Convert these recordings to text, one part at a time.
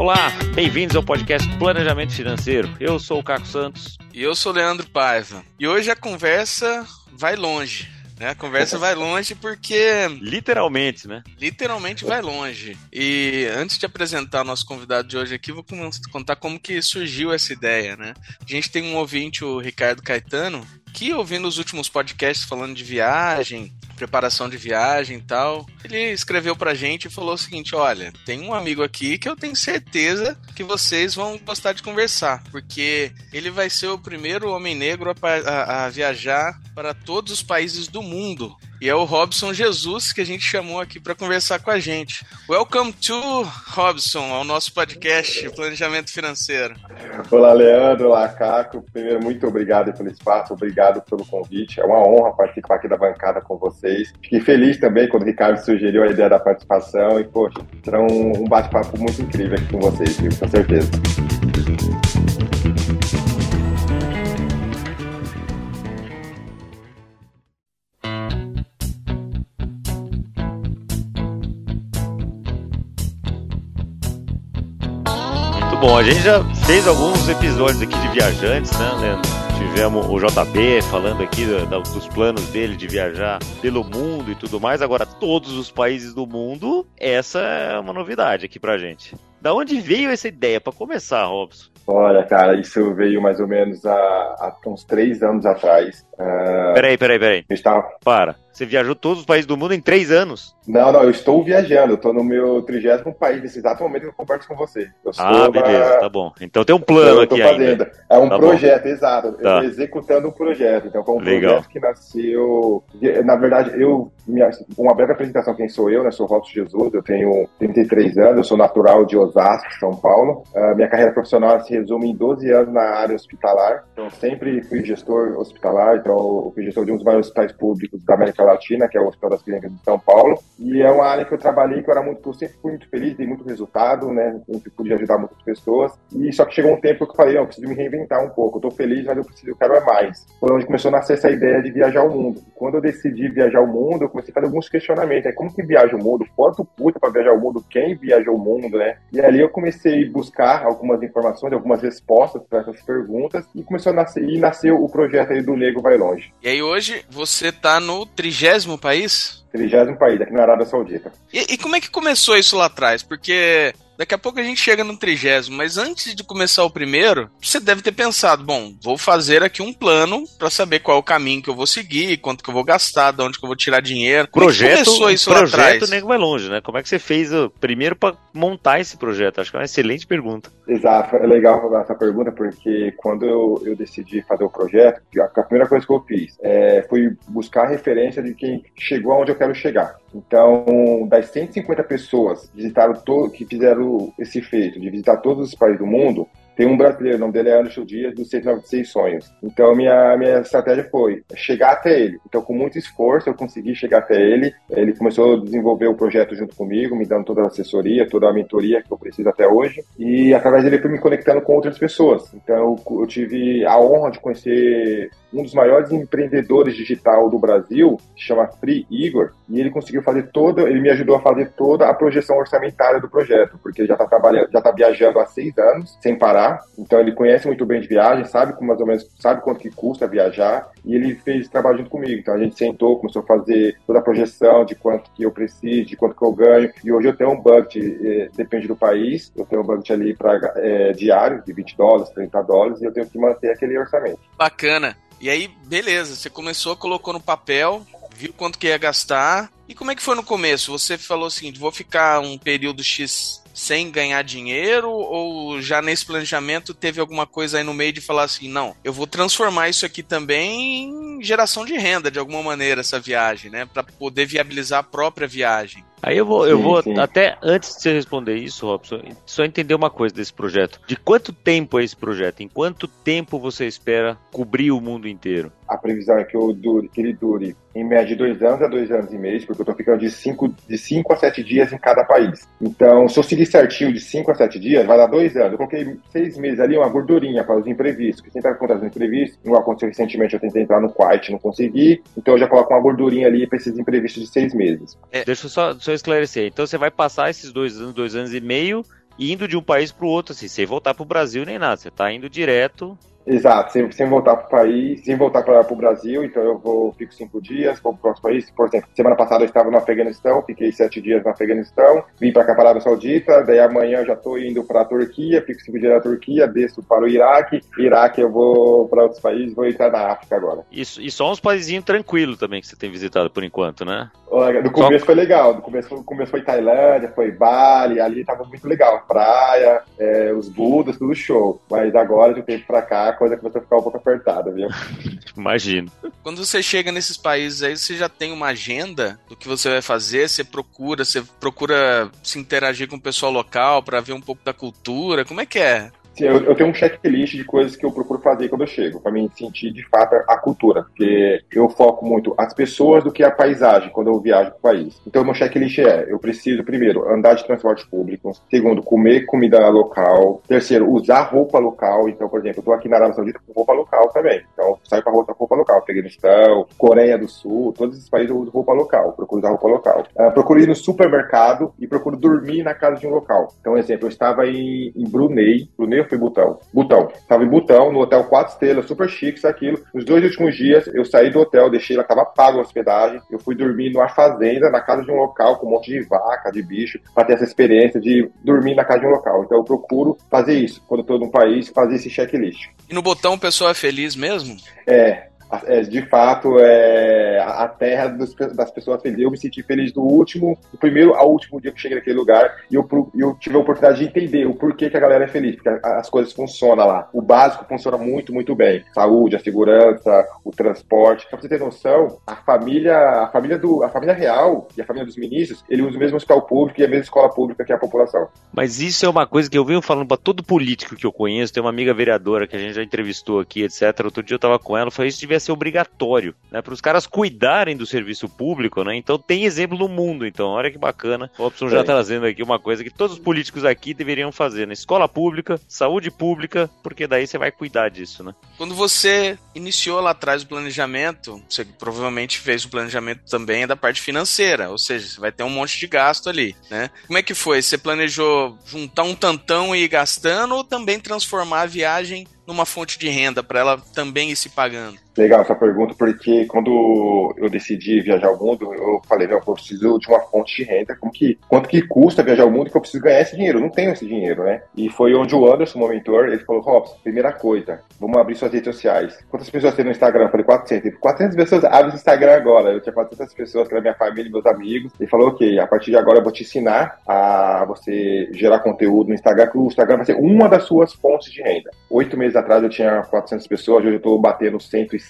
Olá, bem-vindos ao podcast Planejamento Financeiro. Eu sou o Caco Santos. E eu sou o Leandro Paiva. E hoje a conversa vai longe. Né? A conversa vai longe porque. Literalmente, né? Literalmente vai longe. E antes de apresentar o nosso convidado de hoje aqui, vou contar como que surgiu essa ideia, né? A gente tem um ouvinte, o Ricardo Caetano, que ouvindo os últimos podcasts falando de viagem, preparação de viagem e tal, ele escreveu pra gente e falou o seguinte: olha, tem um amigo aqui que eu tenho certeza que vocês vão gostar de conversar, porque ele vai ser o primeiro homem negro a, a, a viajar para todos os países do mundo. E é o Robson Jesus que a gente chamou aqui para conversar com a gente. Welcome to Robson, ao nosso podcast Planejamento Financeiro. Olá, Leandro, olá, Caco. Primeiro, muito obrigado pelo espaço, obrigado pelo convite. É uma honra participar aqui da bancada com vocês. Fiquei feliz também quando o Ricardo sugeriu a ideia da participação e, poxa, será um, bate-papo muito incrível aqui com vocês, viu? Com certeza. Bom, a gente já fez alguns episódios aqui de viajantes, né, Leandro? Tivemos o JB falando aqui dos planos dele de viajar pelo mundo e tudo mais. Agora, todos os países do mundo, essa é uma novidade aqui pra gente. Da onde veio essa ideia? Para começar, Robson. Olha, cara, isso veio mais ou menos há, há uns três anos atrás. Uh, peraí, peraí, peraí. Estava... Para. Você viajou todos os países do mundo em três anos? Não, não, eu estou viajando. Eu estou no meu trigésimo país nesse exato momento que eu converso com você. ah, beleza, tá bom. Então tem um plano aqui fazendo. ainda. É um tá projeto, bom. exato. Tá. Eu estou executando um projeto. Então foi um Legal. projeto que nasceu... Na verdade, eu... Uma breve apresentação quem sou eu, né? Sou Robson Jesus, eu tenho 33 anos, eu sou natural de Osasco, São Paulo. Uh, minha carreira profissional se resume em 12 anos na área hospitalar. Então sempre fui gestor hospitalar, então eu fui gestor de um dos maiores hospitais públicos da América Latina, que é o Hospital das Clínicas de São Paulo. E é uma área que eu trabalhei, que eu era muito, eu sempre fui muito feliz, dei muito resultado, né? Sempre pude ajudar muitas pessoas. E só que chegou um tempo que eu falei, não, eu preciso me reinventar um pouco. Eu tô feliz, mas eu preciso, eu quero é mais. Foi onde começou a nascer essa ideia de viajar o mundo. Quando eu decidi viajar o mundo, eu comecei a fazer alguns questionamentos. É como que viaja o mundo? Quanto custa para viajar o mundo? Quem viaja o mundo, né? E ali eu comecei a buscar algumas informações, algumas respostas para essas perguntas e começou a nascer e nasceu o projeto aí do Nego Vai Longe. E aí hoje você tá no trigésimo país? Trigésimo país, aqui na Arábia Saudita. E, e como é que começou isso lá atrás? Porque Daqui a pouco a gente chega no trigésimo, mas antes de começar o primeiro, você deve ter pensado, bom, vou fazer aqui um plano para saber qual é o caminho que eu vou seguir, quanto que eu vou gastar, de onde que eu vou tirar dinheiro. Como projeto, é começou isso projeto lá atrás? nego vai longe, né? Como é que você fez o primeiro para montar esse projeto? Acho que é uma excelente pergunta. Exato, é legal fazer essa pergunta porque quando eu, eu decidi fazer o projeto, a, primeira coisa que eu fiz é, foi buscar a referência de quem chegou aonde eu quero chegar. Então, das 150 pessoas visitaram todo, que fizeram esse feito, de visitar todos os países do mundo, tem um brasileiro, o nome dele é Anderson Dias, dos 696 Sonhos. Então, minha, minha estratégia foi chegar até ele. Então, com muito esforço, eu consegui chegar até ele. Ele começou a desenvolver o projeto junto comigo, me dando toda a assessoria, toda a mentoria que eu preciso até hoje. E, através dele, fui me conectando com outras pessoas. Então, eu, eu tive a honra de conhecer um dos maiores empreendedores digital do Brasil, que chama Free Igor, e ele conseguiu fazer toda, ele me ajudou a fazer toda a projeção orçamentária do projeto, porque ele já está trabalhando, já está viajando há seis anos, sem parar, então ele conhece muito bem de viagem, sabe como mais ou menos, sabe quanto que custa viajar, e ele fez esse trabalho junto comigo, então a gente sentou, começou a fazer toda a projeção de quanto que eu preciso, de quanto que eu ganho, e hoje eu tenho um budget, eh, depende do país, eu tenho um budget ali para é, eh, diário, de 20 dólares, 30 dólares, e eu tenho que manter aquele orçamento. Bacana. E aí, beleza, você começou, colocou no papel, viu quanto que ia gastar. E como é que foi no começo? Você falou o seguinte: vou ficar um período X sem ganhar dinheiro? Ou já nesse planejamento teve alguma coisa aí no meio de falar assim: não, eu vou transformar isso aqui também em geração de renda de alguma maneira, essa viagem, né? Para poder viabilizar a própria viagem. Aí eu vou, eu sim, vou sim. até antes de você responder isso, Robson, só entender uma coisa desse projeto. De quanto tempo é esse projeto? Em quanto tempo você espera cobrir o mundo inteiro? A previsão é que, eu dure, que ele dure em média de dois anos a dois anos e meio, porque eu estou ficando de cinco, de cinco a sete dias em cada país. Então, se eu seguir certinho de cinco a sete dias, vai dar dois anos. Eu coloquei seis meses ali, uma gordurinha para os imprevistos, que sempre acontece no imprevisto. Não aconteceu recentemente, eu tentei entrar no Quiet, não consegui. Então, eu já coloco uma gordurinha ali para esses imprevistos de seis meses. É, deixa eu só, só esclarecer. Então, você vai passar esses dois anos, dois anos e meio indo de um país para o outro, assim, sem voltar para o Brasil nem nada. Você está indo direto Exato, sem, sem voltar para o país, sem voltar para o Brasil, então eu vou, fico cinco dias, vou para o próximo país. Por exemplo, semana passada eu estava no Afeganistão, fiquei sete dias no Afeganistão, vim para a Arábia Saudita, daí amanhã eu já estou indo para a Turquia, fico cinco dias na Turquia, desço para o Iraque, Iraque eu vou para outros países, vou entrar na África agora. Isso, e só uns países tranquilos também que você tem visitado por enquanto, né? Olha, no começo só... foi legal, no começo, no começo foi Tailândia, foi Bali, ali estava muito legal, praia, é, os Budas, tudo show. Mas agora, de um tempo para cá, a coisa começou a ficar um pouco apertada, viu? Imagino. Quando você chega nesses países aí, você já tem uma agenda do que você vai fazer, você procura, você procura se interagir com o pessoal local para ver um pouco da cultura, como é que é? Eu, eu, tenho um checklist de coisas que eu procuro fazer quando eu chego, para me sentir de fato a cultura, porque eu foco muito as pessoas do que a paisagem quando eu viajo para o país. Então, meu checklist é: eu preciso, primeiro, andar de transporte público, segundo, comer comida local, terceiro, usar roupa local. Então, por exemplo, eu estou aqui na Arábia Saudita com roupa local também, então saio com a roupa, roupa local. Afeganistão, Coreia do Sul, todos esses países eu uso roupa local, procuro usar roupa local. Uh, procuro ir no supermercado e procuro dormir na casa de um local. Então, exemplo, eu estava em, em Brunei, Brunei fui Butão. Butão. Tava em Butão, no hotel quatro estrelas, super chique, isso, aquilo. Nos dois últimos dias, eu saí do hotel, deixei lá, tava pago a hospedagem. Eu fui dormir numa fazenda, na casa de um local, com um monte de vaca, de bicho, para ter essa experiência de dormir na casa de um local. Então eu procuro fazer isso, quando eu tô num país, fazer esse checklist. E no Botão o pessoal é feliz mesmo? É, é, de fato, é a terra dos, das pessoas felizes. Eu me senti feliz do último, do primeiro ao último dia que cheguei naquele lugar e eu, eu tive a oportunidade de entender o porquê que a galera é feliz, porque as coisas funcionam lá. O básico funciona muito, muito bem. Saúde, a segurança, o transporte. Pra você ter noção, a família, a família do, a família real e a família dos ministros, ele usa o mesmo hospital público e a mesma escola pública que a população. Mas isso é uma coisa que eu venho falando para todo político que eu conheço. Tem uma amiga vereadora que a gente já entrevistou aqui, etc. Outro dia eu tava com ela, falei, isso devia ser obrigatório, né, para os caras cuidarem do serviço público, né? Então tem exemplo no mundo, então, olha que bacana. O Robson já trazendo aqui uma coisa que todos os políticos aqui deveriam fazer, né? Escola pública, saúde pública, porque daí você vai cuidar disso, né? Quando você iniciou lá atrás o planejamento, você provavelmente fez o planejamento também da parte financeira, ou seja, você vai ter um monte de gasto ali, né? Como é que foi? Você planejou juntar um tantão e ir gastando ou também transformar a viagem numa fonte de renda para ela também ir se pagando? Legal essa pergunta, porque quando eu decidi viajar ao mundo, eu falei, não, eu preciso de uma fonte de renda, como que, quanto que custa viajar ao mundo que eu preciso ganhar esse dinheiro? Eu não tenho esse dinheiro, né? E foi onde o Anderson, meu mentor, ele falou, Robson, primeira coisa, vamos abrir suas redes sociais. Quantas pessoas tem no Instagram? Eu falei, 400. 400 pessoas abrem o Instagram agora. Eu tinha 400 pessoas que era minha família meus amigos. Ele falou, ok, a partir de agora eu vou te ensinar a você gerar conteúdo no Instagram, que o Instagram vai ser uma das suas fontes de renda. Oito meses atrás eu tinha 400 pessoas, hoje eu estou batendo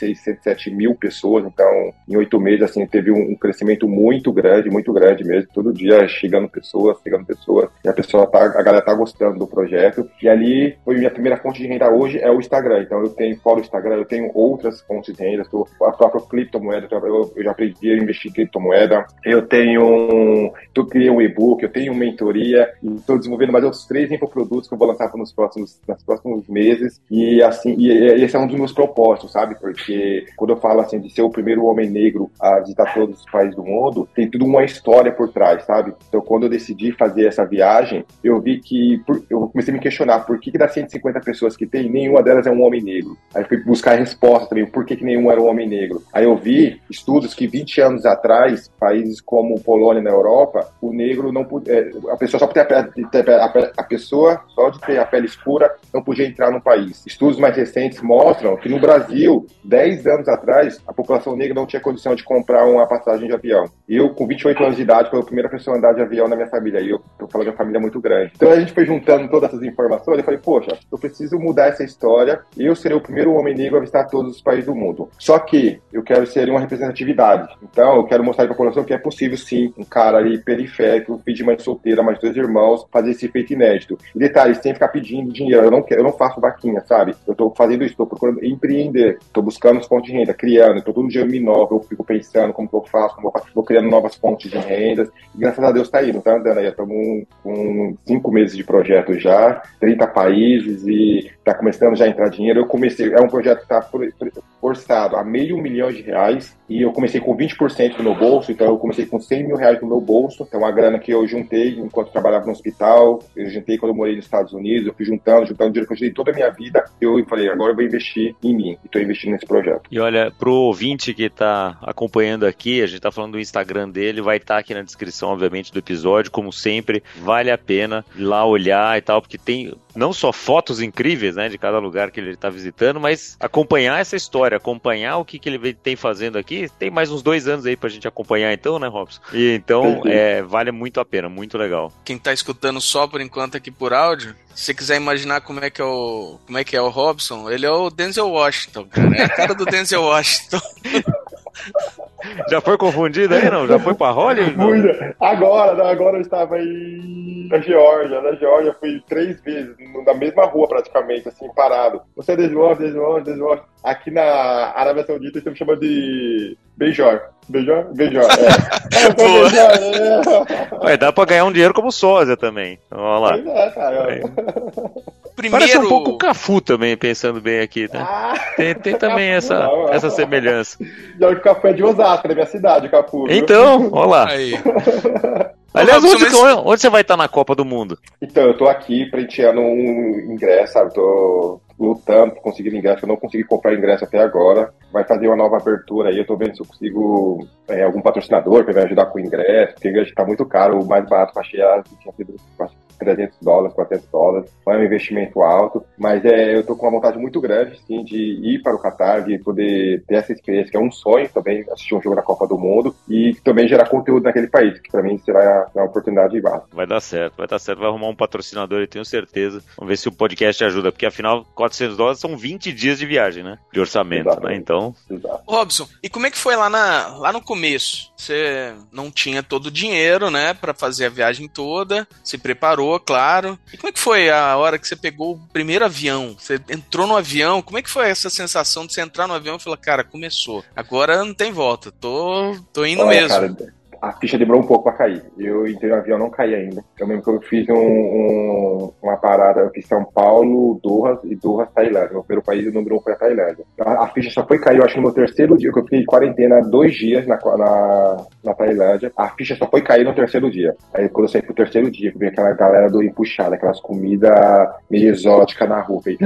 106, 107 mil pessoas, então em oito meses assim teve um, crescimento muito grande, muito grande mesmo, todo dia chegando pessoas, chegando pessoas, e a pessoa tá, a galera tá gostando do projeto, e ali foi minha primeira fonte de renda hoje é o Instagram, então eu tenho fora o Instagram, eu tenho outras fontes de renda, a própria criptomoeda, eu, eu já aprendi a investir em criptomoeda, eu tenho, eu criei um e-book, eu tenho mentoria, e estou desenvolvendo mais outros três infoprodutos que eu vou lançar nos próximos, nos próximos meses, e assim, e, e esse é um dos meus propósitos, sabe? Porque quando eu falo assim de ser o primeiro homem negro a visitar todos os países do mundo, tem tudo uma história por trás, sabe? Então, quando eu decidi fazer essa viagem, eu vi que por, eu comecei a me questionar por que, que das 150 pessoas que tem, nenhuma delas é um homem negro. Aí fui buscar a resposta também, por que, que nenhum era um homem negro. Aí eu vi estudos que 20 anos atrás, países como Polônia na Europa, o negro não é, a pessoa só podia a, a pessoa só de ter a pele escura não podia entrar no país. Estudos mais recentes mostram que no Brasil, 10 anos atrás, a população negra não tinha condição de comprar uma passagem de avião. Eu, com 28 anos de idade, fui a primeira pessoa a andar de avião na minha família. E eu tô falando de uma família muito grande. Então a gente foi juntando todas essas informações. Eu falei, poxa, eu preciso mudar essa história. Eu serei o primeiro homem negro a visitar todos os países do mundo. Só que eu quero ser uma representatividade. Então eu quero mostrar para a população que é possível sim, um cara ali periférico, de mãe solteira, mais dois irmãos, fazer esse feito inédito. E detalhe, sem ficar pedindo dinheiro. Eu não, quero, eu não faço vaquinha, sabe? Eu tô fazendo isso, tô procurando empreender, tô buscando fontes de renda, criando, tô todo dia me inova, eu fico pensando como que eu faço, como eu faço, vou criando novas fontes de rendas. E graças a Deus tá indo, tá andando aí. Estamos com cinco meses de projeto já, 30 países e tá começando já a entrar dinheiro. Eu comecei, é um projeto que tá orçado a meio milhão de reais e eu comecei com 20% do meu bolso, então eu comecei com 100 mil reais no meu bolso, então a grana que eu juntei enquanto trabalhava no hospital, eu juntei quando eu morei nos Estados Unidos, eu fui juntando, juntando dinheiro que eu juntei toda a minha vida, eu falei, agora eu vou investir em mim, e estou investindo nesse projeto. E olha, pro ouvinte que está acompanhando aqui, a gente está falando do Instagram dele, vai estar tá aqui na descrição, obviamente, do episódio, como sempre, vale a pena ir lá olhar e tal, porque tem não só fotos incríveis, né, de cada lugar que ele está visitando, mas acompanhar essa história, acompanhar o que, que ele tem fazendo aqui. Tem mais uns dois anos aí pra gente acompanhar, então, né, Robson? E então, é, vale muito a pena, muito legal. Quem tá escutando só por enquanto aqui por áudio, se você quiser imaginar como é que é o, como é que é o Robson, ele é o Denzel Washington, cara. É a cara do Denzel Washington. Já foi confundido aí, não? Já foi pra Hollywood? Agora, agora eu estava em na Geórgia. Na Geórgia fui três vezes, na mesma rua praticamente, assim, parado. Você é onde, desde onde? Aqui na Arábia Saudita eles chamam de Beijor. Beijor? Beijor, é. é Beijor, é. dá pra ganhar um dinheiro como sósia também. Vamos lá. Pois é, cara. Primeiro... Parece um pouco Cafu também, pensando bem aqui, né? Ah, tem, tem também essa, não, essa semelhança. Já o Cafu é de Osasco, da minha cidade, o Cafu. Então, olha lá. Aí. Aliás, onde, mas... onde, você vai estar na Copa do Mundo? Então, eu tô aqui prenteando um ingresso, sabe? Tô lutando por conseguir ingresso. Eu não consegui comprar ingresso até agora. Vai fazer uma nova abertura aí. Eu tô vendo se eu consigo é, algum patrocinador para me ajudar com o ingresso, porque o ingresso tá muito caro. O mais barato que achei tinha sido 300 dólares, 400 dólares. Não é um investimento alto, mas é, eu tô com uma vontade muito grande, sim, de ir para o Qatar, de poder ter essa experiência, que é um sonho também, assistir um jogo da Copa do Mundo e também gerar conteúdo naquele país, que para mim será uma oportunidade de base. Vai dar certo, vai dar certo, vai arrumar um patrocinador, eu tenho certeza. Vamos ver se o podcast ajuda, porque afinal, 400 dólares são 20 dias de viagem, né? De orçamento, né? Exatamente. né? Então. Exato. Robson, e como é que foi lá, na, lá no começo? Você não tinha todo o dinheiro, né, para fazer a viagem toda, se preparou claro. E como é que foi a hora que você pegou o primeiro avião? Você entrou no avião, como é que foi essa sensação de você entrar no avião e falar, cara, começou. Agora não tem volta, tô, tô indo Olha, mesmo. Cara, a ficha demorou um pouco para cair. Eu entrei no avião, não caí ainda. Eu lembro que eu fiz um, um, uma parada, eu fiz São Paulo, Doha e Doha, Tailândia. Meu primeiro país, o número um foi a Tailândia. A, a, ficha só foi cair, eu acho que no terceiro dia, que eu fiquei de quarentena dois dias na, na, na, Tailândia. A ficha só foi cair no terceiro dia. Aí quando eu saí pro terceiro dia, eu vi aquela galera do empuxada, aquelas comidas meio exóticas na rua. Falei,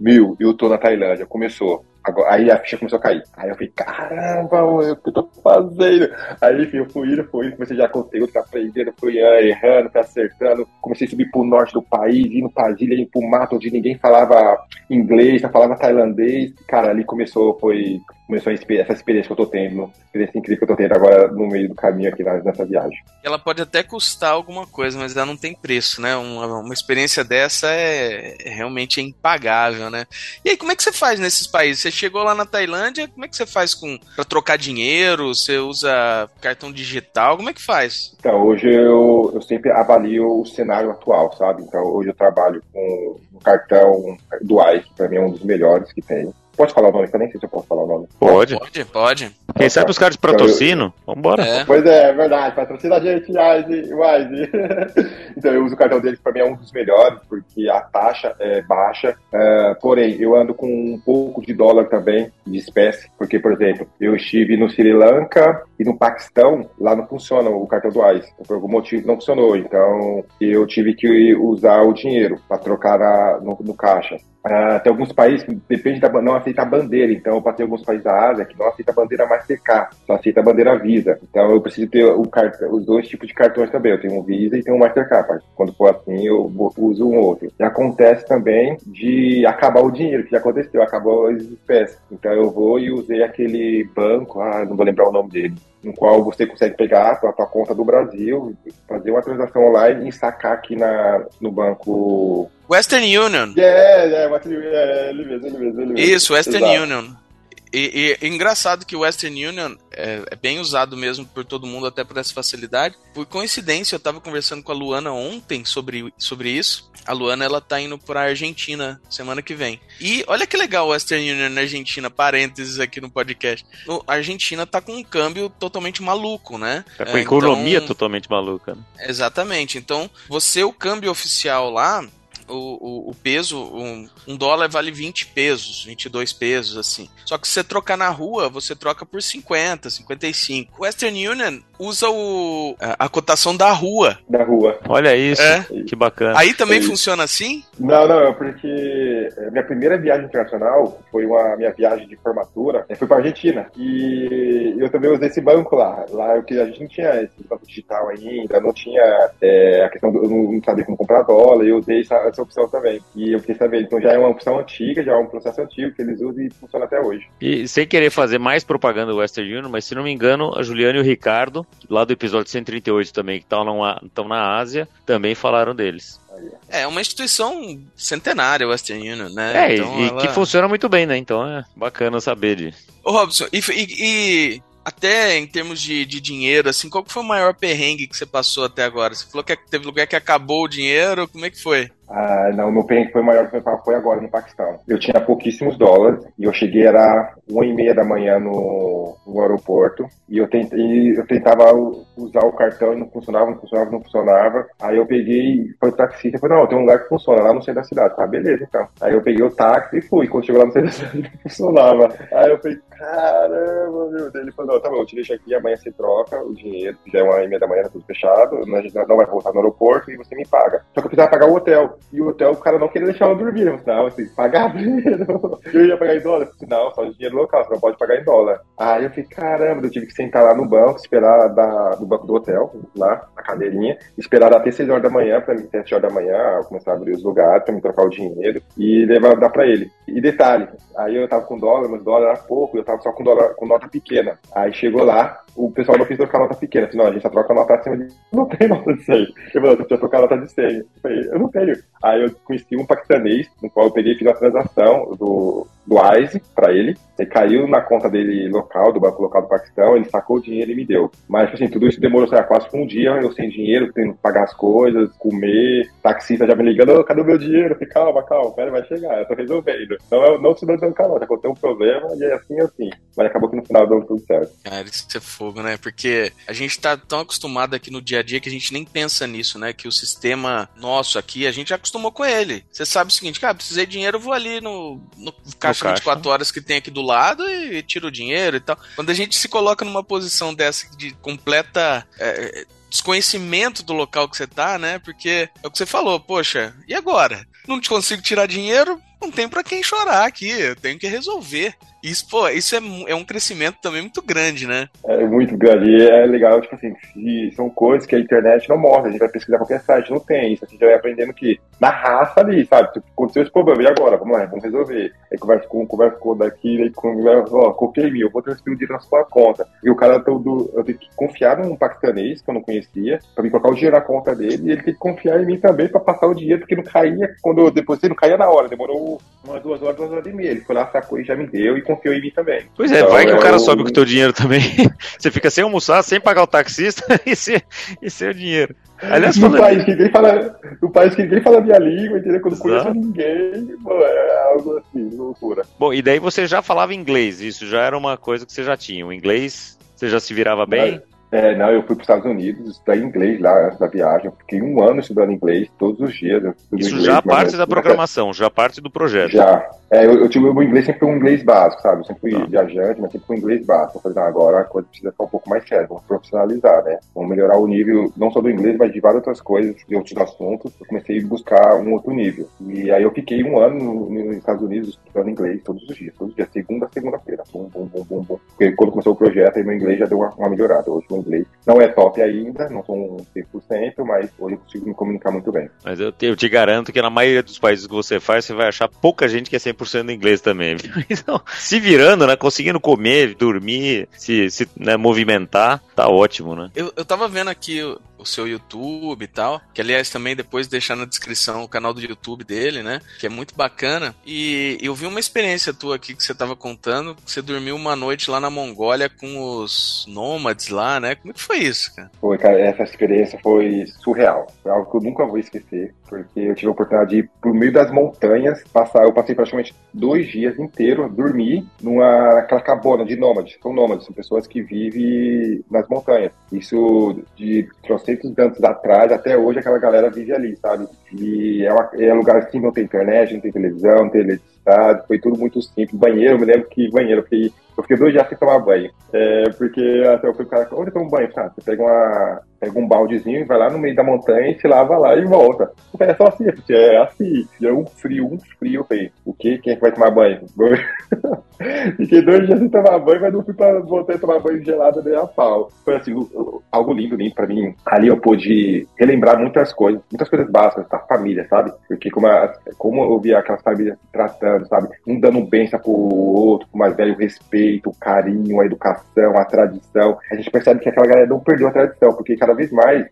mil, eu tô na Tailândia. Começou. Aí a ficha começou a cair. Aí eu falei, caramba, eu tô fazendo? Aí, enfim, eu fui indo, fui indo, comecei já conteúdo, fui aprendendo, fui errando, fui acertando. Comecei a subir pro norte do país, indo pra ilha, indo pro mato, onde ninguém falava inglês, só falava tailandês. Cara, ali começou, foi começou essa experiência que eu tô tendo, experiência incrível que eu tô tendo agora no meio do caminho aqui nessa viagem. Ela pode até custar alguma coisa, mas ela não tem preço, né? Uma, uma experiência dessa é, é realmente impagável, né? E aí, como é que você faz nesses países? Você chegou lá na Tailândia, como é que você faz com para trocar dinheiro? Você usa cartão digital? Como é que faz? Então, hoje eu, eu sempre avalio o cenário atual, sabe? Então, hoje eu trabalho com um cartão do ICE, que para mim é um dos melhores que tem. Pode falar o nome, eu nem sei se eu posso falar o nome. Pode. Pode, pode. Quem sabe os caras de patrocínio? Então, Vambora. É. Pois é, é verdade. Patrocina a gente, Wise. Wise. então eu uso o cartão deles, para mim é um dos melhores, porque a taxa é baixa. Uh, porém, eu ando com um pouco de dólar também, de espécie, porque, por exemplo, eu estive no Sri Lanka e no Paquistão, lá não funciona o cartão do Wise. Por algum motivo não funcionou. Então eu tive que usar o dinheiro para trocar na, no, no caixa. Uh, tem alguns países que depende da não aceita a bandeira, então eu passei alguns países da Ásia que não aceita a bandeira Mastercard, só aceita a bandeira Visa. Então eu preciso ter o os dois tipos de cartões também. Eu tenho um Visa e tenho um Mastercard. Quando for assim, eu uso um outro. E acontece também de acabar o dinheiro, que já aconteceu, acabou as espécies. Então eu vou e usei aquele banco, ah, não vou lembrar o nome dele, no qual você consegue pegar a sua conta do Brasil, fazer uma transação online e sacar aqui na, no banco Western Union. É, é, Western Union, é, ele mesmo, ele mesmo, ele mesmo. Isso, Western Exato. Union. E, e, engraçado que o Western Union é, é, bem usado mesmo por todo mundo, até por essa facilidade. Por coincidência, eu estava conversando com a Luana ontem sobre, sobre isso. A Luana, ela tá indo pra Argentina semana que vem. E olha que legal o Western Union na Argentina, parênteses aqui no podcast. No, a Argentina tá com um câmbio totalmente maluco, né? Tá com a economia então, totalmente maluca. Né? Exatamente. Então, você, o câmbio oficial lá, o, o, o peso, um, um, dólar vale 20 pesos, 22 pesos, assim. Só que se você trocar na rua, você troca por 50, 55. Western Union usa o, a, a cotação da rua. Da rua. Olha isso, é. que bacana. Aí também funciona assim? Não, não, é porque minha primeira viagem internacional foi uma minha viagem de formatura, foi para Argentina. E eu também usei esse banco lá. Lá que a gente não tinha esse banco digital ainda, não tinha é, a questão do, eu não sabia como comprar dólar, eu usei essa, essa, opção também. E eu fiquei sabendo, então já é uma opção antiga, já é um processo antigo que eles usam e funciona até hoje. E sem querer fazer mais propaganda do Western Union, mas se não me engano, a Juliana e o Ricardo, lá do episódio 138 também, que estão na Ásia, também falaram deles. É uma instituição centenária, Western Union, né? É, então e, ela... que funciona muito bem, né? Então é bacana saber de. Ô, Robson, e, e, e até em termos de, de dinheiro, assim, qual foi o maior perrengue que você passou até agora? Você falou que teve lugar que acabou o dinheiro, como é que foi? Ah, não, meu perrengue foi maior que foi agora no Paquistão. Eu tinha pouquíssimos dólares e eu cheguei, era uma e meia da manhã no, no aeroporto e eu, tentei, eu tentava usar o cartão e não funcionava, não funcionava, não funcionava. Aí eu peguei, foi o taxista falei, não, tem um lugar que funciona lá no centro da cidade. Tá, beleza, então. Aí eu peguei o táxi e fui. Quando chegou lá no centro da cidade, não funcionava. Aí eu falei, caramba, meu Deus. Ele falou, não, tá bom, eu te deixo aqui, amanhã você troca o dinheiro, já é uma e meia da manhã, tá tudo fechado, não vai voltar no aeroporto e você me paga. Só que eu precisava pagar o hotel. E o hotel, o cara não queria deixar eu dormir. Eu falei, não, que pagar primeiro. Eu ia pagar em dólar. Falei, não, só dinheiro local, você não pode pagar em dólar. Aí eu falei, caramba, eu tive que sentar lá no banco, esperar da, do banco do hotel, lá, na cadeirinha, esperar até 6 horas da manhã, pra mim, 7 horas da manhã, começar a abrir os lugares, pra me trocar o dinheiro e levar, dar pra ele. E detalhe, aí eu tava com dólar, mas dólar era pouco, eu tava só com dólar, com nota pequena. Aí chegou lá, o pessoal não quis trocar nota pequena. Falei, não, a gente só troca nota acima de. Não tem nota de 100. Eu falei, eu trocar nota de 100. Eu falei, eu não tenho. Aí eu conheci um paquistanês, no qual eu peguei e fiz a transação do, do Wise para ele. Ele caiu na conta dele local, do banco local do Paquistão, ele sacou o dinheiro e me deu. Mas, assim, tudo isso demorou, sei lá, quase um dia, eu sem dinheiro, tendo que pagar as coisas, comer, taxista já me ligando, cadê o meu dinheiro? Falei, calma, calma, pera, vai chegar, eu tô resolvendo. Então eu não dou dizendo calma, já aconteceu um problema e é assim, assim. Mas acabou que no final deu tudo certo. Cara, isso é fogo, né? Porque a gente tá tão acostumado aqui no dia a dia que a gente nem pensa nisso, né? Que o sistema nosso aqui, a gente já acostumou com ele. Você sabe o seguinte, cara, precisei de dinheiro, eu vou ali no, no caixa caixa 24 horas que tem aqui do lado e tiro o dinheiro e tal. Quando a gente se coloca numa posição dessa de completa é, desconhecimento do local que você tá, né? Porque é o que você falou, poxa, e agora? Não te consigo tirar dinheiro, não tem para quem chorar aqui, eu tenho que resolver. Isso, pô, isso é, é um crescimento também muito grande, né? É muito grande. E é legal, tipo assim, são coisas que a internet não mostra. A gente vai pesquisar qualquer site, não tem isso. A gente vai aprendendo que na raça ali, sabe? Tipo, aconteceu esse problema, e agora? Vamos lá, vamos resolver. Aí conversa com conversa com daqui, aí conversa, ó, copiei mil, vou transferir o dinheiro na sua conta. E o cara todo, eu tenho que confiar num paquistanês que eu não conhecia, pra me colocar o dinheiro na conta dele, e ele tem que confiar em mim também pra passar o dinheiro, porque não caía, quando eu depositei, não caía na hora, demorou umas duas horas, duas horas e meia. Ele foi lá, sacou e já me deu e confiou em mim também. Pois é, então, vai que o cara o... sobe com o teu dinheiro também. Você fica sem almoçar, sem pagar o taxista e sem, e sem o dinheiro. Aliás, no, país que ninguém fala, no país que ninguém fala minha língua, entendeu? Quando conheço ninguém, pô, é algo assim, loucura. Bom, e daí você já falava inglês, isso já era uma coisa que você já tinha. O inglês, você já se virava bem? É, não, eu fui para os Estados Unidos estudar inglês lá antes da viagem. Fiquei um ano estudando inglês todos os dias. Isso inglês, já parte da programação, já parte do projeto. Já. É, eu, eu tive o meu inglês sempre foi um inglês básico, sabe? Eu sempre fui tá. viajante, mas sempre foi um inglês básico. Eu falei, não, agora a coisa precisa ficar um pouco mais séria, vamos profissionalizar, né? Vamos melhorar o nível, não só do inglês, mas de várias outras coisas, de outros assuntos. Eu comecei a buscar um outro nível. E aí eu fiquei um ano nos Estados Unidos estudando inglês todos os dias, todos os dias, segunda a segunda-feira. Bum, bum, bum, bum, bum. Porque quando começou o projeto, aí meu inglês já deu uma, uma melhorada. Hoje inglês não é top ainda, não sou um 100%, mas hoje eu consigo me comunicar muito bem. Mas eu te, eu te garanto que na maioria dos países que você faz, você vai achar pouca gente que é 100% inglês também. Então, se virando, né, conseguindo comer, dormir, se, se né, movimentar, tá ótimo, né? Eu, eu tava vendo aqui o seu YouTube e tal, que aliás também depois deixar na descrição o canal do YouTube dele, né? Que é muito bacana. E eu vi uma experiência tua aqui que você tava contando, que você dormiu uma noite lá na Mongólia com os nômades lá, né? Como é que foi isso, cara? Foi, cara, essa experiência foi surreal. Foi algo que eu nunca vou esquecer, porque eu tive a oportunidade de ir pro meio das montanhas, passar, eu passei praticamente dois dias inteiros, dormir numa aquela cabana de nômades. São nômades, são pessoas que vivem nas montanhas. Isso de 200 anos atrás, até hoje aquela galera vive ali, sabe? E é, uma, é um lugar assim, não tem internet, não tem televisão, não tem eletricidade, foi tudo muito simples. Banheiro, me lembro que banheiro, fiquei, eu fiquei dois dias sem tomar banho. É, porque até eu fui o cara, onde toma banho? Tá, você pega, uma, pega um baldezinho e vai lá no meio da montanha e se lava lá e volta. É só assim, é assim. É um frio, um frio. Falei, o quê? Quem é que vai tomar banho? Fiquei dois dias sem tomar banho, mas não fui pra voltar a tomar banho gelado nem a pau. Foi assim, algo lindo, lindo pra mim. Ali eu pude relembrar muitas coisas, muitas coisas básicas da família, sabe? Porque como, a, como eu via aquelas famílias tratando, sabe? Um dando um benção pro outro, pro mais velho, o respeito, o carinho, a educação, a tradição. A gente percebe que aquela galera não perdeu a tradição, porque cada vez mais,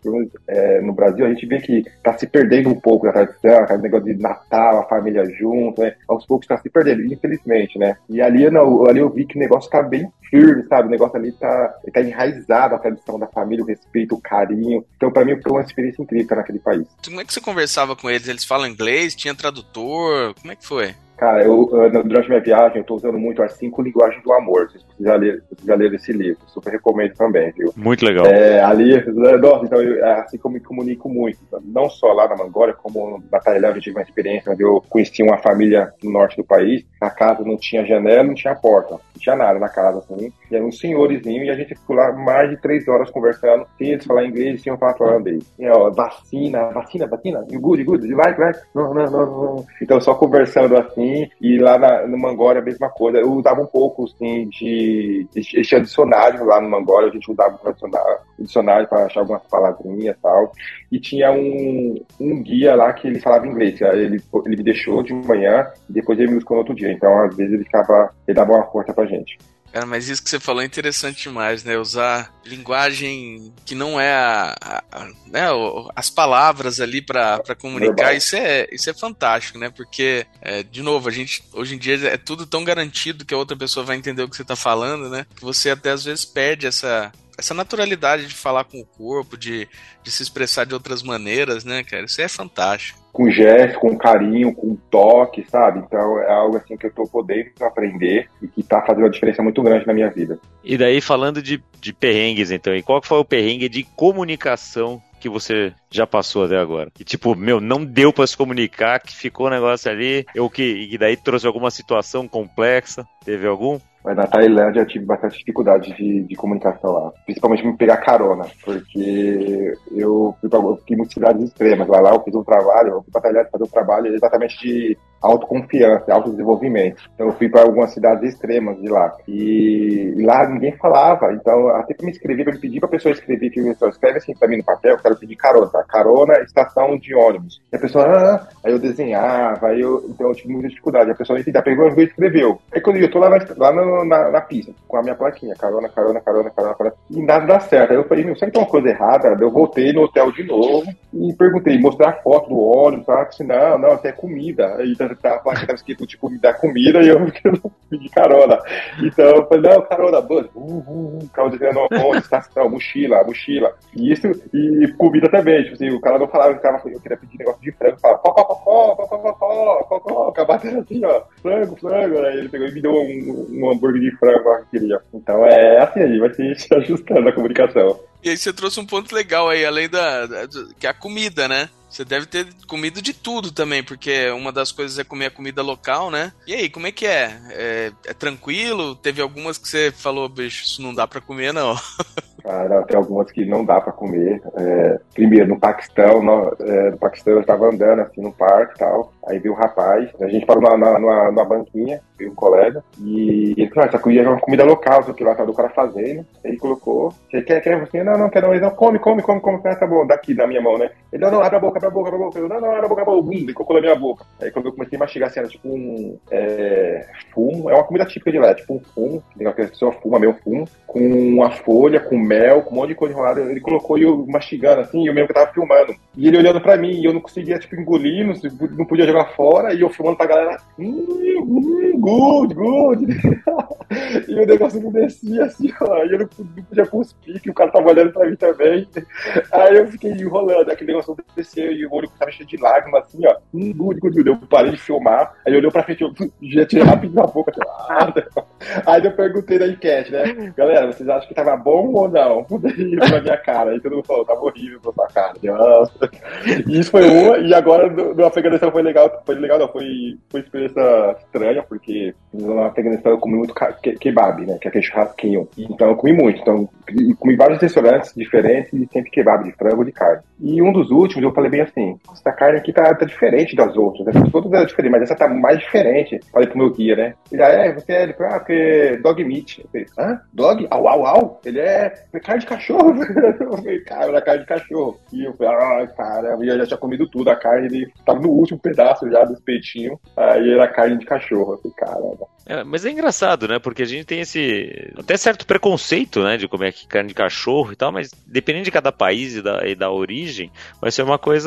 é, no Brasil, a gente vê que tá se perdendo um pouco da tradição, aquele negócio de Natal, a família junto, né? Aos poucos tá se perdendo, infelizmente, né? E ali, não, ali eu vi que o negócio tá bem firme, sabe? O negócio ali tá, tá enraizado a tradição da família, o respeito, o carinho. Então, para mim, foi uma experiência incrível naquele país. Como é que você conversava com eles? Eles falam inglês? Tinha tradutor? Como é que foi? Cara, eu, durante minha viagem, eu estou usando muito as cinco linguagens do amor. Vocês leram, já leram esse livro. Super recomendo também, viu? Muito legal. É, ali, nossa, então, eu, é assim que eu me comunico muito. Não só lá na Mangólia, como na Tailândia, eu tive uma experiência onde eu conheci uma família no norte do país. A casa não tinha janela, não tinha porta. Não tinha nada na casa, assim. E era um senhorzinho, e a gente ficou lá mais de três horas conversando. Sem eles falar inglês, sem eu falar holandês. E, ó, vacina, vacina, vacina. Good, good, like, like. Não, não, não, não. Então, só conversando assim e lá na, no Mangória a mesma coisa. Eu usava um pouco, assim, de. Tinha dicionário lá no Mangória, a gente usava o dicionário, dicionário para achar algumas palavrinhas e tal. E tinha um, um guia lá que ele falava inglês. Ele, ele me deixou de manhã e depois ele me buscou no outro dia. Então, às vezes, ele ficava. Ele dava uma força pra gente. Cara, mas isso que você falou é interessante demais, né? Usar linguagem que não é a, a, a né, as palavras ali para comunicar, isso é, isso é fantástico, né? Porque, é, de novo, a gente hoje em dia é tudo tão garantido que a outra pessoa vai entender o que você tá falando, né? Que você até às vezes perde essa, essa naturalidade de falar com o corpo, de, de se expressar de outras maneiras, né, cara? Isso é fantástico com gesto, com carinho, com toque, sabe? Então é algo assim que eu tô podendo aprender e que tá fazendo uma diferença muito grande na minha vida. E daí, falando de, de perrengues, então, e qual foi o perrengue de comunicação que você já passou até agora? Que tipo, meu, não deu para se comunicar, que ficou um negócio ali, ou que e daí trouxe alguma situação complexa? Teve algum? Mas na Tailândia eu tive bastante dificuldade de, de comunicação lá. Principalmente me pegar carona, porque eu, fui pra, eu em muitas cidades extremas. Lá, lá eu fiz um trabalho, eu fui pra Tailândia fazer um trabalho exatamente de autoconfiança, autodesenvolvimento. Então eu fui para algumas cidades extremas de lá. E, e, lá ninguém falava. Então, até para me para me pedir para a pessoa escrever, que pessoa escreve assim para mim no papel, eu quero pedir carona, tá? Carona, estação de ônibus. E a pessoa, ah, aí eu desenhava, aí eu, então eu tive muita dificuldade. A pessoa não entendia, pegou e escreveu. Aí quando eu tô lá, na, lá no, na, na, pista, com a minha plaquinha, carona, carona, carona, carona, carona, e nada dá certo. Aí eu falei, meu, será que tem uma coisa errada? Eu voltei no hotel de novo e perguntei, mostrar a foto do ônibus, tá? Disse, não, não, até comida. Aí tá, tá, a placa tava escrito, tipo, me dar comida e eu pedi carona. Então eu falei, não, carona, bus, uh, uh, uh, carro dizendo onde, estação, mochila, mochila. E isso, e comida também, tipo assim, o cara não falava, ficava, eu queria pedir negócio de frango, falava, pó, pó, pó, pó, pó, pó, pó, pó, pó, assim, ó, frango, frango, aí ele pegou e me deu um, um hambúrguer de frango lá que queria. Então é assim, a gente vai se ajustando a comunicação. E aí você trouxe um ponto legal aí, além da, da que é a comida, né? Você deve ter comido de tudo também, porque uma das coisas é comer a comida local, né? E aí, como é que é? É, é tranquilo? Teve algumas que você falou, bicho, isso não dá para comer, não. Cara, tem algumas que não dá para comer. É, primeiro, no Paquistão, no, é, no Paquistão eu estava andando assim no parque e tal. Aí viu um rapaz, a gente parou na, na, numa, numa banquinha, veio um colega, e ele falou, ah, essa comida é uma comida local, só que lá tá do cara fazendo. Ele colocou, você quer, quer você? Não, não, quer não. Ele não, come, come, come, come, tá bom, daqui, da minha mão, né? Ele, não, não, abre a boca, abre a boca, abre a boca. Eu, não, não, abre a boca, abre a boca. Ele colocou na minha boca. Aí quando eu comecei a mastigar assim, era tipo um é, fumo, é uma comida típica de lá, é tipo um fumo, que a pessoa fuma meio fumo, com uma folha, com mel, com um monte de coisa enrolada. Ele colocou e eu mastigando assim, e eu mesmo que tava filmando. E ele olhando pra mim, e eu não conseguia, tipo, engolir, não, não podia jogar fora e eu filmando pra galera, hum, hum, good, good. e o negócio não descia assim, ó, e eu não, não podia cuspir, que o cara tava olhando pra mim também. Aí eu fiquei enrolando, aquele negócio não e o olho tava cheio de lágrimas, assim, ó, hum, good, good, good. Eu parei de filmar, aí olhou pra frente, eu já tirei rápido na boca, tipo, Aí eu perguntei na enquete, né, galera, vocês acham que tava bom ou não? Mudei pra minha cara, aí todo mundo falou, tava horrível pra sua cara. E isso foi uma, e agora no, Afeganistão foi legal, foi legal não, foi, foi experiência estranha, porque no Afeganistão eu comi muito kebab, né, que é aquele churrasquinho. Então eu comi muito, então comi vários restaurantes diferentes e sempre kebab de frango de carne. E um dos últimos eu falei bem assim, essa carne aqui tá, tá diferente das outras, né? todas eram diferentes, mas essa tá mais diferente. Falei pro meu guia, né? Ele, ah, é, você é, ele ah, porque dog meat. Eu falei, hã? Dog? Au, au, au? Ele é carne de cachorro. Eu falei, cara, era carne de cachorro. E eu falei, ah, cara, eu já tinha comido tudo, a carne, ele tava no último pedaço já do peitinho, aí era carne de cachorro. Eu falei, caramba. É, mas é engraçado, né? Porque a gente tem esse até certo preconceito, né, de comer aqui carne de cachorro e tal, mas dependendo de cada país e da, e da origem, vai ser uma coisa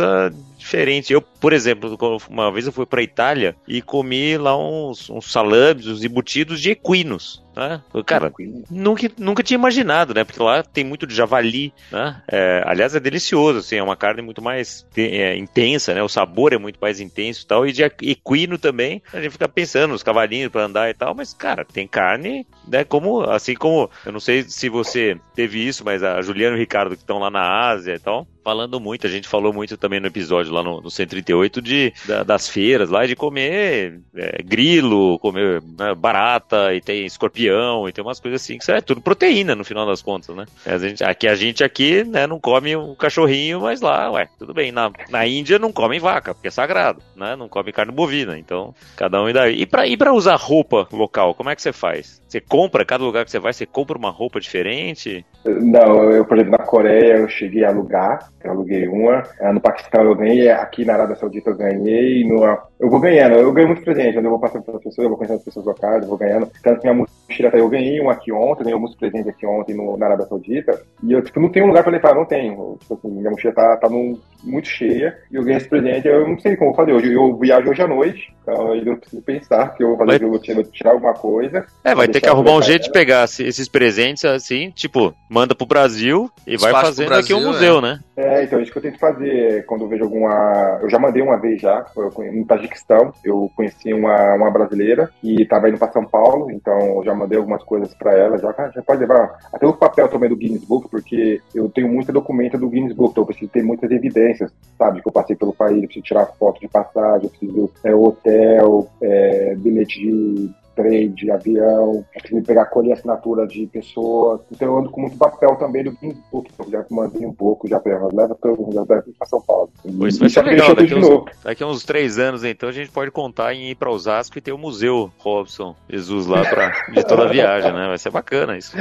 diferente. Eu, por exemplo, uma vez eu fui para Itália e comi lá uns, uns salames, uns embutidos de equinos. Né? Cara, nunca, nunca tinha imaginado, né? Porque lá tem muito de javali, né? É, aliás, é delicioso, assim, é uma carne muito mais é, intensa, né? O sabor é muito mais intenso e tal. E de equino também, a gente fica pensando nos cavalinhos para andar e tal, mas, cara, tem carne, né? Como, assim como, eu não sei se você teve isso, mas a Juliana e o Ricardo que estão lá na Ásia e tal, falando muito, a gente falou muito também no episódio lá no, no 138 de, da, das feiras lá, de comer é, grilo, comer né, barata, e tem escorpião, e tem umas coisas assim, que é tudo proteína no final das contas, né? A gente, aqui a gente aqui, né, não come um cachorrinho, mas lá, ué, tudo bem. Na, na Índia não comem vaca, porque é sagrado, né? Não come carne bovina, então cada um e daí. E pra, e pra usar roupa local, como é que você faz? Você compra, cada lugar que você vai, você compra uma roupa diferente? Não, eu, por exemplo, na Coreia eu cheguei a alugar, eu aluguei uma. É, no Paquistão eu ganhei, aqui na Arábia Saudita eu ganhei. No, eu vou ganhando, eu ganho muito presente. Eu vou passando para as pessoas, eu vou conhecendo as pessoas locais, eu vou ganhando. Tanto minha mochila eu ganhei um aqui ontem, ganhei alguns presentes aqui ontem no, na Arábia Saudita. E eu, tipo, não tenho lugar para levar, não tenho. Tipo assim, minha mochila tá, tá num, muito cheia. E eu ganhei esse presente, eu não sei como fazer hoje. Eu viajo hoje à noite, então eu preciso pensar que eu vou fazer, Mas... eu vou tirar alguma coisa. É, vai ter que arrumar um jeito de pegar esses presentes assim, tipo, manda pro Brasil e Espaço vai fazendo Brasil, aqui um museu, é. né? É, então é isso que eu tento fazer quando eu vejo alguma. Eu já mandei uma vez já, no Tajiquistão, eu conheci uma, uma brasileira que estava indo para São Paulo, então eu já mandei algumas coisas para ela, já, já pode levar até o papel também do Guinness Book, porque eu tenho muita documento do Guinness Book, então eu preciso ter muitas evidências, sabe, que eu passei pelo país, eu preciso tirar foto de passagem, eu preciso é, hotel, é, bilhete de trem, de avião, me pegar colher assinatura de pessoas. Então eu ando com muito papel também do Book, eu já mandei um pouco, já leva todo já leva para São Paulo. Pois vai ser legal, daqui uns, daqui a uns três anos então a gente pode contar em ir para Osasco e ter o Museu Robson Jesus lá pra, de toda a viagem, né? Vai ser bacana isso.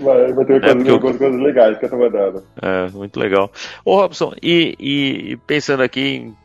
Vai, vai ter é, algumas eu... coisas legais que eu tô mandando. É, muito legal. Ô Robson, e, e pensando aqui em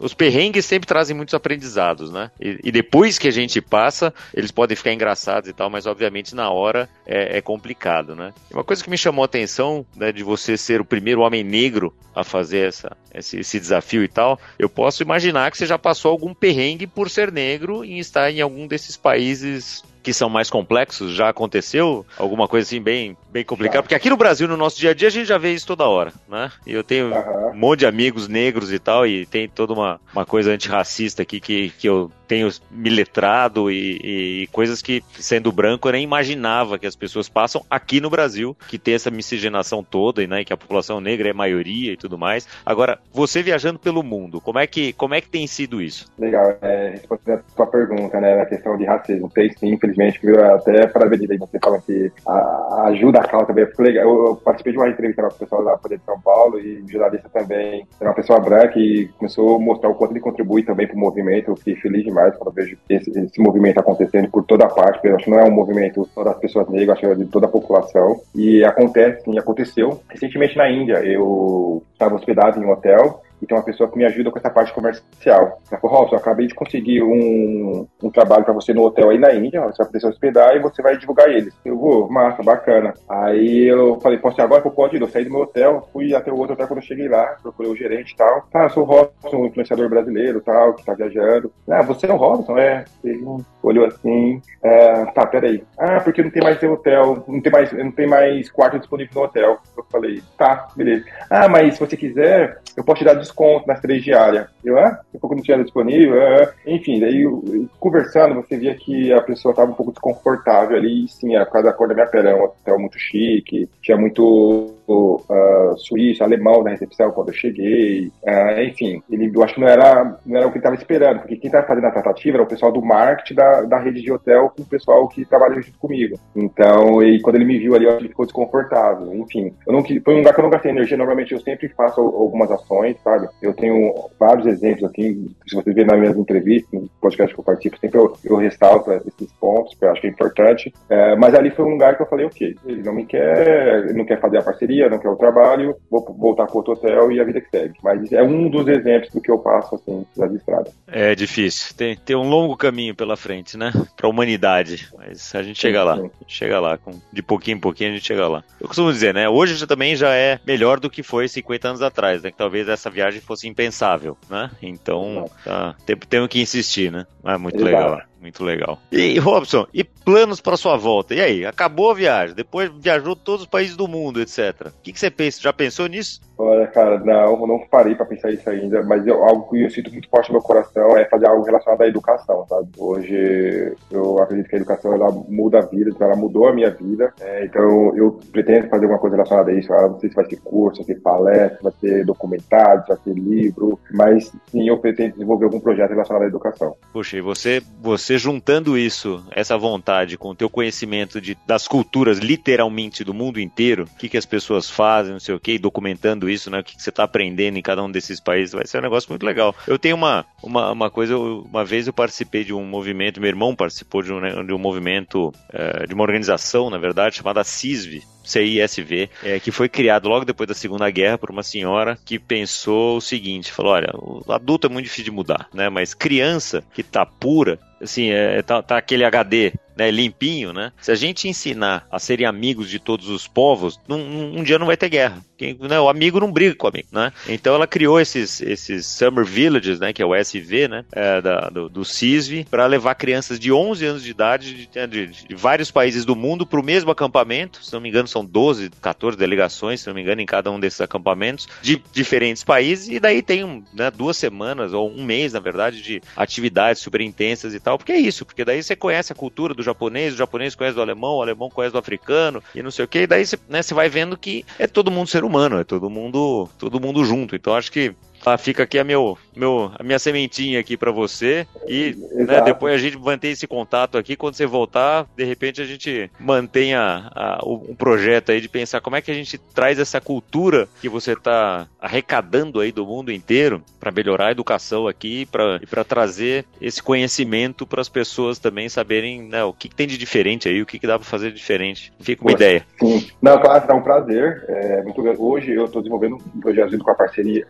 os perrengues sempre trazem muitos aprendizados, né? E, e, depois que a gente passa, eles podem ficar engraçados e tal, mas obviamente na hora é, é complicado, né? Uma coisa que me chamou a atenção, né, de você ser o primeiro homem negro a fazer essa, esse, esse desafio e tal, eu posso imaginar que você já passou algum perrengue por ser negro e estar em algum desses países que são mais complexos? Já aconteceu alguma coisa assim bem, bem complicada? Porque aqui no Brasil, no nosso dia a dia, a gente já vê isso toda hora, né? E eu tenho uhum. um monte de amigos negros e tal, e tem toda uma, uma coisa antirracista aqui que, que eu tenho me letrado e, e, coisas que, sendo branco, eu nem imaginava que as pessoas passam aqui no Brasil, que tem essa miscigenação toda, e, né, que a população negra é maioria e tudo mais. Agora, você viajando pelo mundo, como é que, como é que tem sido isso? Legal, é, respondendo a sua pergunta, né, na questão de racismo, tem sim, infelizmente, até para ver direito, você fala que a, ajuda a causa também, legal. Eu, eu, participei de uma entrevista com o pessoal da Folha de São Paulo e jornalista também, era uma pessoa branca e começou a mostrar o quanto ele contribui também para o movimento, eu fiquei feliz demais quando vejo esse, esse, movimento acontecendo por toda parte, porque eu acho que não é um movimento só das pessoas negras, acho que é de toda a população. E acontece, sim, aconteceu. Recentemente na Índia, eu estava hospedado em um hotel e tem uma pessoa que me ajuda com essa parte comercial. Ela falou, Robson, acabei de conseguir um, um trabalho para você no hotel aí na Índia, você vai poder se hospedar e você vai divulgar eles. Eu vou, massa, bacana. Aí eu falei, posso agora que eu posso ir? Eu saí do meu hotel, fui até o outro hotel quando eu cheguei lá, procurei o gerente e tal. Tá, eu sou o Robson, um influenciador brasileiro tal, que tá viajando. Ah, você é o Robson? É. Ele olhou assim, é, tá, peraí. Ah, porque não tem mais hotel, não tem mais, não tem mais quarto disponível no hotel. Eu falei, tá, beleza. Ah, mas se você quiser, eu posso te dar desconto nas três diárias. Eu, ah, pouco não tinha disponível. Ah. Enfim, daí conversando, você via que a pessoa estava um pouco desconfortável ali, sim, é por causa da cor da minha pele, é um hotel muito chique, tinha muito uh, suíço, alemão na recepção quando eu cheguei. Uh, enfim, ele, eu acho que não era, não era o que ele estava esperando, porque quem estava fazendo a tratativa era o pessoal do marketing da, da rede de hotel com o pessoal que trabalha junto comigo. Então, e quando ele me viu ali, ele ficou desconfortável. Enfim, eu não, foi um lugar que eu não gastei energia. Normalmente eu sempre faço algumas ações, sabe? Eu tenho vários exemplos aqui, se você ver nas minhas entrevistas, podcast que eu participo, sempre eu, eu ressalto esses pontos, que eu acho que é importante. É, mas ali foi um lugar que eu falei, ok, ele não me quer, não quer fazer a parceria, não quer o trabalho, vou voltar para outro hotel e a vida que segue. Mas é um dos exemplos do que eu passo, assim, nas estradas. É difícil. Tem, tem um longo caminho pela frente, né? Para a humanidade. Mas a gente chega sim, lá. Sim. Chega lá. Com, de pouquinho em pouquinho a gente chega lá. Eu costumo dizer, né? Hoje já, também já é melhor do que foi 50 anos atrás, né? Que talvez essa viagem fosse impensável, né? Então, tá, temos que insistir, né? É muito Exato. legal. Muito legal. E, Robson, e planos para sua volta? E aí, acabou a viagem, depois viajou todos os países do mundo, etc. O que, que você pensa? Já pensou nisso? Olha, cara, não, não parei para pensar isso ainda, mas eu, algo que eu sinto muito forte no meu coração é fazer algo relacionado à educação, sabe? Hoje eu acredito que a educação ela muda a vida, então ela mudou a minha vida, é, então eu pretendo fazer alguma coisa relacionada a isso. Eu não sei se vai ser curso, vai ser palestra, vai ser documentário, vai ser livro, mas sim, eu pretendo desenvolver algum projeto relacionado à educação. Puxa, e você, você juntando isso, essa vontade com o teu conhecimento de, das culturas literalmente do mundo inteiro, o que, que as pessoas fazem, não sei o que, documentando isso, né? O que, que você está aprendendo em cada um desses países, vai ser um negócio muito legal. Eu tenho uma, uma, uma coisa, uma vez eu participei de um movimento, meu irmão participou de um, né, de um movimento, é, de uma organização, na verdade, chamada CISV, CISV, é, que foi criado logo depois da Segunda Guerra por uma senhora que pensou o seguinte, falou, olha, o adulto é muito difícil de mudar, né, mas criança que tá pura, assim, é, tá, tá aquele HD né, limpinho, né? Se a gente ensinar a serem amigos de todos os povos, num, um dia não vai ter guerra. Quem, né, o amigo não briga com o amigo, né? Então ela criou esses, esses Summer Villages, né, que é o SV, né, é, da, do, do CISV, para levar crianças de 11 anos de idade de, de, de vários países do mundo para o mesmo acampamento. Se não me engano, são 12, 14 delegações, se não me engano, em cada um desses acampamentos, de diferentes países. E daí tem né, duas semanas, ou um mês, na verdade, de atividades super intensas e tal. Porque é isso, porque daí você conhece a cultura do japonês, o japonês conhece do alemão, o alemão conhece do africano e não sei o que. E daí você, né, vai vendo que é todo mundo ser humano, é todo mundo, todo mundo junto. Então acho que Tá, fica aqui a, meu, meu, a minha sementinha aqui para você e né, depois a gente mantém esse contato aqui. Quando você voltar, de repente a gente mantenha um projeto aí de pensar como é que a gente traz essa cultura que você está arrecadando aí do mundo inteiro para melhorar a educação aqui pra, e para trazer esse conhecimento para as pessoas também saberem né, o que, que, tem de diferente aí, o que, que dá para fazer de diferente. Fica uma Poxa, ideia. Sim. Não, claro, é um prazer. É, muito, hoje eu estou desenvolvendo um projeto com a parceria,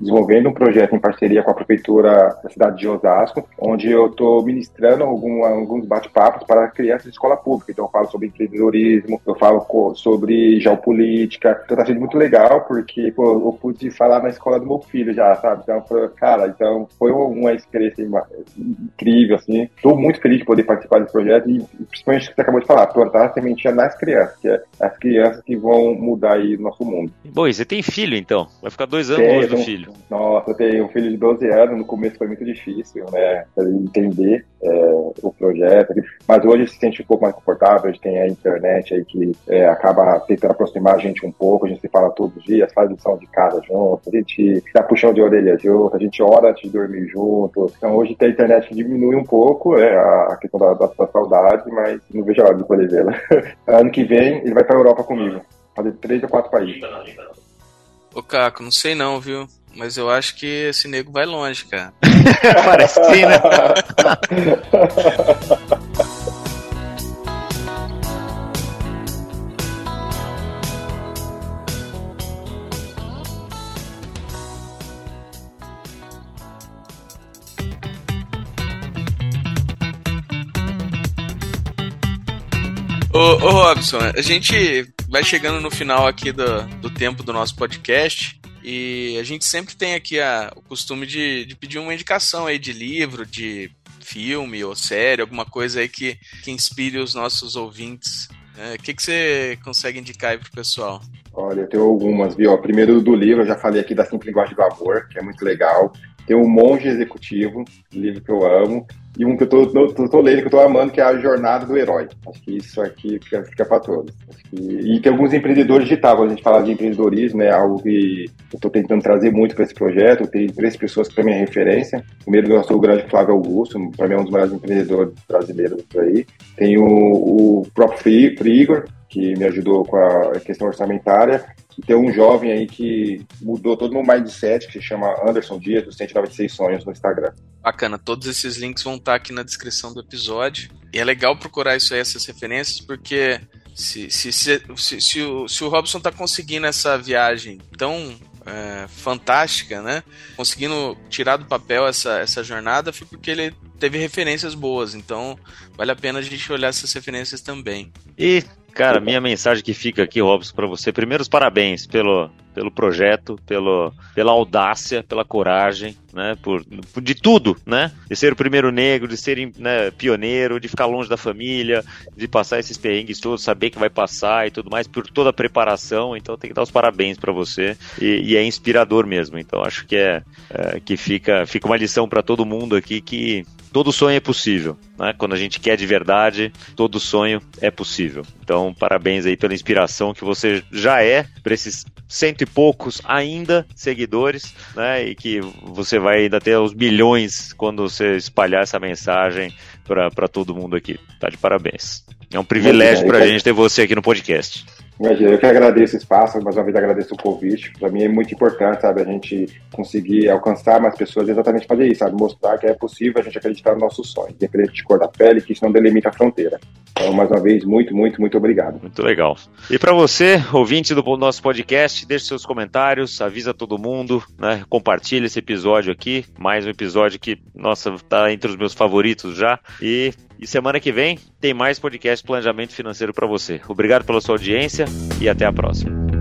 desenvolvendo um projeto em parceria com a prefeitura da cidade de Osasco, onde eu estou ministrando algum, alguns bate-papos para crianças de escola pública. Então eu falo sobre empreendedorismo, eu falo sobre geopolítica. Então está sendo muito legal porque pô, eu pude falar na escola do meu filho já, sabe? Então, cara, então foi uma experiência incrível, assim. Estou muito feliz de poder participar desse projeto e principalmente o que você acabou de falar, plantar a sementinha nas crianças, que é as crianças que vão mudar aí o nosso mundo. Bom, e você tem filho então? Vai ficar dois anos longe do filho. Nossa, eu tenho um filho de 12 anos, no começo foi muito difícil, né, entender é, o projeto, mas hoje se sente um pouco mais confortável, a gente tem a internet aí que é, acaba tentando aproximar a gente um pouco, a gente se fala todos os dias, faz lição de casa junto, a gente dá puxão de orelha junto, a gente ora antes de dormir junto, então hoje a internet diminui um pouco, é, a questão da, da, da saudade, mas não vejo a hora de poder vê-la. ano que vem ele vai para a Europa comigo, fazer três ou quatro países. Ô Caco, não sei não, viu? mas eu acho que esse nego vai longe, cara. Parece sim, né? Ô, ô, Robson, a gente vai chegando no final aqui do, do tempo do nosso podcast. E a gente sempre tem aqui a, o costume de, de pedir uma indicação aí de livro, de filme ou série, alguma coisa aí que, que inspire os nossos ouvintes. É, o que, que você consegue indicar aí pro pessoal? Olha, eu tenho algumas, viu? Primeiro do livro, eu já falei aqui da Simples Linguagem do Amor, que é muito legal. Tem o Monge Executivo, livro que eu amo e um que eu tô, tô, tô, lendo, que eu tô amando, que é a Jornada do Herói. Acho que isso aqui fica, fica para todos. Que... E tem alguns empreendedores digitais, quando a gente fala de empreendedorismo, é algo que eu tô tentando trazer muito para esse projeto. Tem três pessoas que para mim é referência. Primeiro, eu sou o grande Flávio Augusto, para mim é um dos maiores empreendedores brasileiros aí. Tem o, o próprio Frigor, que me ajudou com a questão orçamentária. E tem um jovem aí que mudou todo o meu mindset, que se chama Anderson Dias, do 196 Sonhos, no Instagram. Bacana, todos esses links vão estar aqui na descrição do episódio. E é legal procurar isso aí, essas referências, porque se, se, se, se, se o, se o Robson está conseguindo essa viagem tão é, fantástica, né? Conseguindo tirar do papel essa, essa jornada foi porque ele teve referências boas. Então, vale a pena a gente olhar essas referências também. E Cara, minha mensagem que fica aqui, Robson, para você. Primeiro, os parabéns pelo, pelo projeto, pelo, pela audácia, pela coragem, né? Por, de tudo, né? De ser o primeiro negro, de ser né, pioneiro, de ficar longe da família, de passar esses perrengues todos, saber que vai passar e tudo mais, por toda a preparação. Então, tem que dar os parabéns para você. E, e, é inspirador mesmo. Então, acho que é, é que fica, fica uma lição para todo mundo aqui que todo sonho é possível. Né? Quando a gente quer de verdade, todo sonho é possível. Então, parabéns aí pela inspiração que você já é para esses cento e poucos ainda seguidores, né? E que você vai ainda ter os milhões quando você espalhar essa mensagem para todo mundo aqui. Tá de parabéns. É um privilégio para a gente ter você aqui no podcast. Imagina, eu que agradeço o espaço, mais uma vez agradeço o convite. Para mim é muito importante, sabe, a gente conseguir alcançar mais pessoas, exatamente fazer isso, sabe, mostrar que é possível a gente acreditar no nosso sonho, independente de cor da pele, que isso não delimita a fronteira. Então, mais uma vez, muito, muito, muito obrigado. Muito legal. E para você, ouvinte do nosso podcast, deixe seus comentários, avisa todo mundo, né? Compartilha esse episódio aqui, mais um episódio que, nossa, tá entre os meus favoritos já. E, e semana que vem tem mais podcast Planejamento Financeiro para você. Obrigado pela sua audiência e até a próxima.